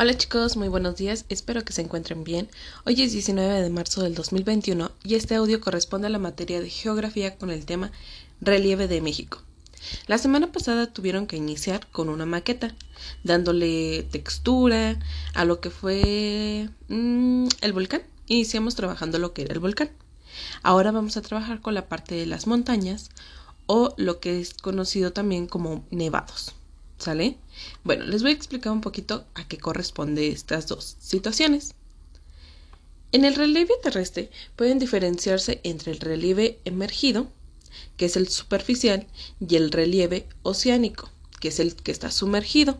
Hola chicos, muy buenos días, espero que se encuentren bien. Hoy es 19 de marzo del 2021 y este audio corresponde a la materia de geografía con el tema relieve de México. La semana pasada tuvieron que iniciar con una maqueta, dándole textura a lo que fue mm, el volcán. Iniciamos trabajando lo que era el volcán. Ahora vamos a trabajar con la parte de las montañas o lo que es conocido también como nevados. ¿Sale? Bueno, les voy a explicar un poquito a qué corresponde estas dos situaciones. En el relieve terrestre pueden diferenciarse entre el relieve emergido, que es el superficial, y el relieve oceánico, que es el que está sumergido.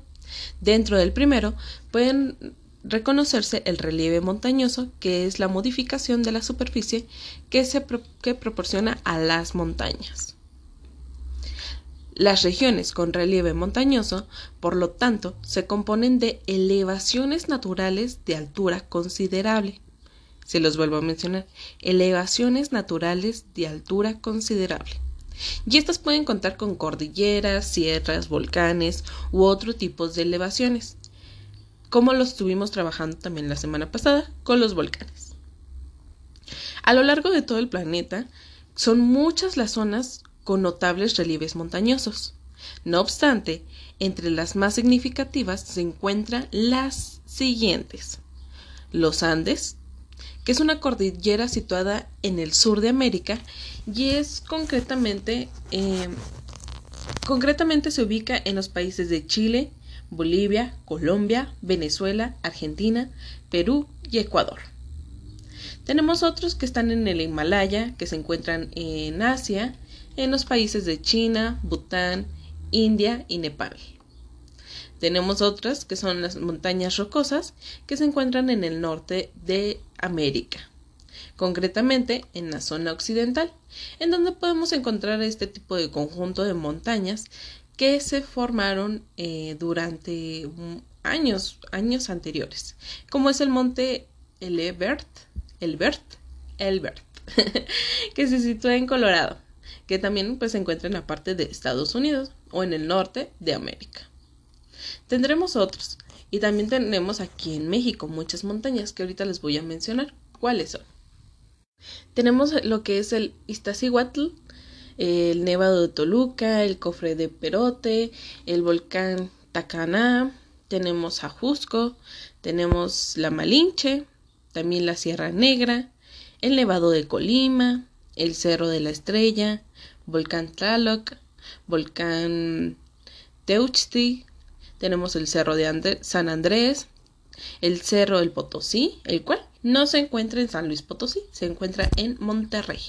Dentro del primero pueden reconocerse el relieve montañoso, que es la modificación de la superficie que, se que proporciona a las montañas. Las regiones con relieve montañoso, por lo tanto, se componen de elevaciones naturales de altura considerable. Se los vuelvo a mencionar, elevaciones naturales de altura considerable. Y estas pueden contar con cordilleras, sierras, volcanes u otro tipo de elevaciones, como lo estuvimos trabajando también la semana pasada con los volcanes. A lo largo de todo el planeta, son muchas las zonas con notables relieves montañosos. No obstante, entre las más significativas se encuentran las siguientes. Los Andes, que es una cordillera situada en el sur de América y es concretamente, em, concretamente se ubica en los países de Chile, Bolivia, Colombia, Venezuela, Argentina, Perú y Ecuador. Tenemos otros que están en el Himalaya, que se encuentran en Asia, en los países de China, Bután, India y Nepal. Tenemos otras que son las montañas rocosas que se encuentran en el norte de América, concretamente en la zona occidental, en donde podemos encontrar este tipo de conjunto de montañas que se formaron eh, durante años, años anteriores, como es el monte Elbert, Elbert, Elbert, que se sitúa en Colorado que también pues, se encuentra en la parte de Estados Unidos o en el norte de América. Tendremos otros y también tenemos aquí en México muchas montañas que ahorita les voy a mencionar. ¿Cuáles son? Tenemos lo que es el Iztaccíhuatl, el Nevado de Toluca, el Cofre de Perote, el volcán Tacaná, tenemos Ajusco, tenemos la Malinche, también la Sierra Negra, el Nevado de Colima, el Cerro de la Estrella, Volcán Tlaloc, Volcán Teuchti, tenemos el Cerro de San Andrés, el Cerro del Potosí, el cual no se encuentra en San Luis Potosí, se encuentra en Monterrey.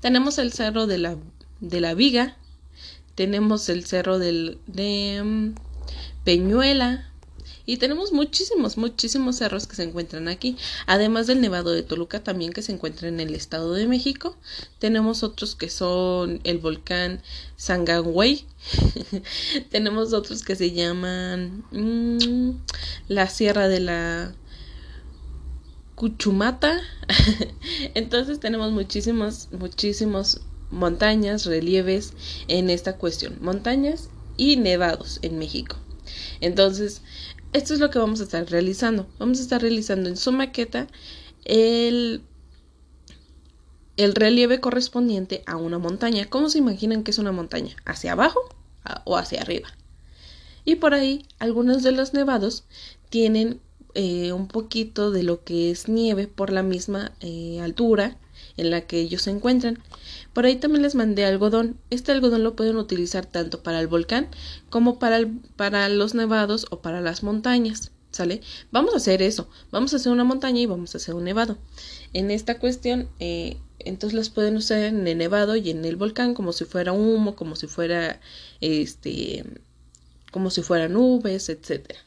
Tenemos el Cerro de la, de la Viga, tenemos el Cerro del, de mm, Peñuela, y tenemos muchísimos, muchísimos cerros que se encuentran aquí. Además del Nevado de Toluca también que se encuentra en el Estado de México. Tenemos otros que son el volcán Sangangüey. tenemos otros que se llaman mm, la Sierra de la Cuchumata. Entonces tenemos muchísimos, muchísimos montañas, relieves en esta cuestión. Montañas y nevados en México. Entonces, esto es lo que vamos a estar realizando. Vamos a estar realizando en su maqueta el, el relieve correspondiente a una montaña. ¿Cómo se imaginan que es una montaña? ¿Hacia abajo o hacia arriba? Y por ahí algunos de los nevados tienen eh, un poquito de lo que es nieve por la misma eh, altura en la que ellos se encuentran. Por ahí también les mandé algodón. Este algodón lo pueden utilizar tanto para el volcán como para, para los nevados o para las montañas. ¿Sale? Vamos a hacer eso. Vamos a hacer una montaña y vamos a hacer un nevado. En esta cuestión, eh, entonces las pueden usar en el nevado y en el volcán como si fuera humo, como si fuera este, como si fueran nubes, etcétera.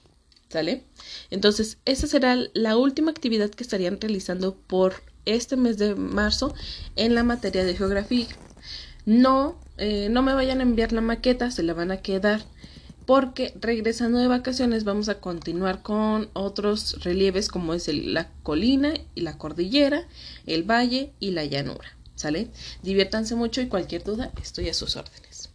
¿Sale? Entonces, esa será la última actividad que estarían realizando por este mes de marzo en la materia de geografía. No, eh, no me vayan a enviar la maqueta, se la van a quedar porque regresando de vacaciones vamos a continuar con otros relieves como es la colina y la cordillera, el valle y la llanura. ¿Sale? Diviértanse mucho y cualquier duda estoy a sus órdenes.